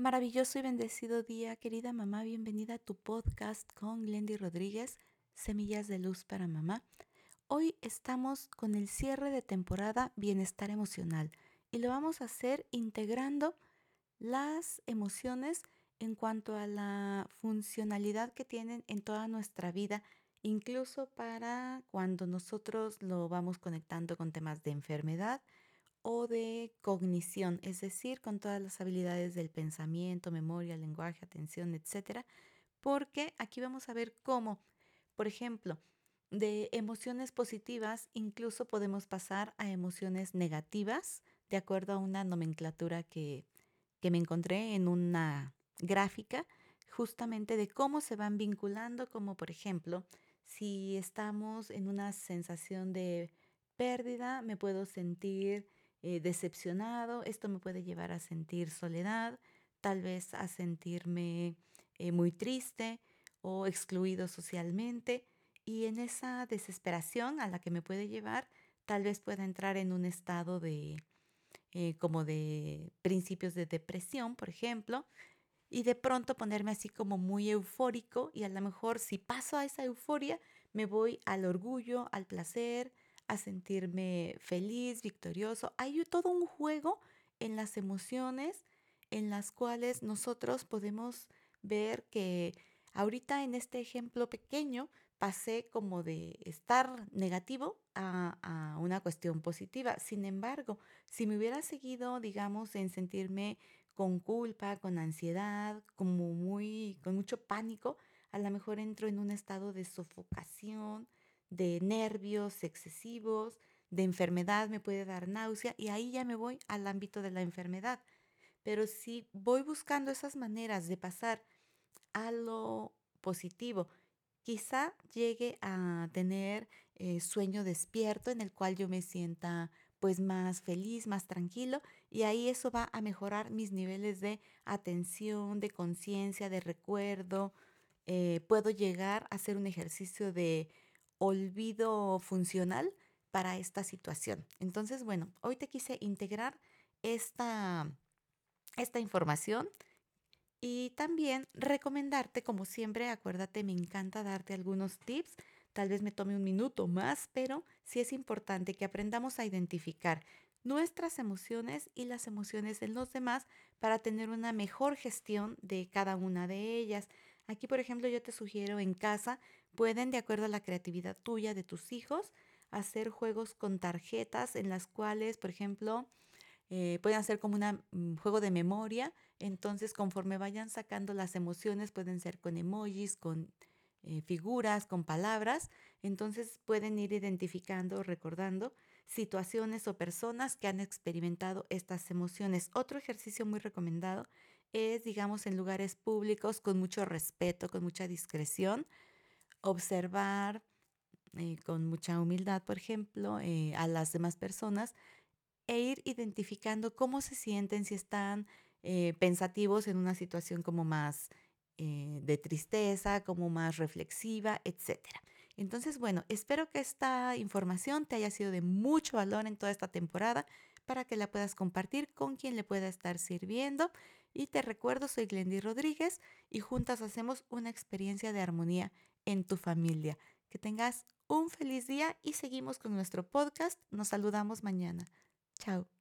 maravilloso y bendecido día, querida mamá. Bienvenida a tu podcast con Glendy Rodríguez, Semillas de Luz para Mamá. Hoy estamos con el cierre de temporada Bienestar Emocional y lo vamos a hacer integrando las emociones en cuanto a la funcionalidad que tienen en toda nuestra vida, incluso para cuando nosotros lo vamos conectando con temas de enfermedad o de cognición, es decir, con todas las habilidades del pensamiento, memoria, lenguaje, atención, etcétera, porque aquí vamos a ver cómo, por ejemplo, de emociones positivas incluso podemos pasar a emociones negativas, de acuerdo a una nomenclatura que, que me encontré en una gráfica, justamente de cómo se van vinculando, como por ejemplo, si estamos en una sensación de pérdida, me puedo sentir eh, decepcionado, esto me puede llevar a sentir soledad, tal vez a sentirme eh, muy triste o excluido socialmente y en esa desesperación a la que me puede llevar, tal vez pueda entrar en un estado de eh, como de principios de depresión, por ejemplo, y de pronto ponerme así como muy eufórico y a lo mejor si paso a esa euforia me voy al orgullo, al placer, a sentirme feliz, victorioso. Hay todo un juego en las emociones en las cuales nosotros podemos ver que ahorita en este ejemplo pequeño pasé como de estar negativo a, una cuestión positiva. Sin embargo, si me hubiera seguido, digamos, en sentirme con culpa, con ansiedad, como muy, con mucho pánico, a lo mejor entro en un estado de sofocación, de nervios excesivos, de enfermedad, me puede dar náusea y ahí ya me voy al ámbito de la enfermedad. Pero si voy buscando esas maneras de pasar a lo positivo, quizá llegue a tener eh, sueño despierto en el cual yo me sienta pues más feliz, más tranquilo y ahí eso va a mejorar mis niveles de atención, de conciencia, de recuerdo. Eh, puedo llegar a hacer un ejercicio de olvido funcional para esta situación. Entonces, bueno, hoy te quise integrar esta, esta información y también recomendarte, como siempre, acuérdate, me encanta darte algunos tips. Tal vez me tome un minuto más, pero sí es importante que aprendamos a identificar nuestras emociones y las emociones de los demás para tener una mejor gestión de cada una de ellas. Aquí, por ejemplo, yo te sugiero en casa Pueden, de acuerdo a la creatividad tuya, de tus hijos, hacer juegos con tarjetas en las cuales, por ejemplo, eh, pueden hacer como un mm, juego de memoria. Entonces, conforme vayan sacando las emociones, pueden ser con emojis, con eh, figuras, con palabras. Entonces, pueden ir identificando, recordando situaciones o personas que han experimentado estas emociones. Otro ejercicio muy recomendado es, digamos, en lugares públicos con mucho respeto, con mucha discreción observar eh, con mucha humildad, por ejemplo, eh, a las demás personas e ir identificando cómo se sienten, si están eh, pensativos en una situación como más de tristeza, como más reflexiva, etc. Entonces, bueno, espero que esta información te haya sido de mucho valor en toda esta temporada para que la puedas compartir con quien le pueda estar sirviendo. Y te recuerdo, soy Glendy Rodríguez y juntas hacemos una experiencia de armonía en tu familia. Que tengas un feliz día y seguimos con nuestro podcast. Nos saludamos mañana. Chao.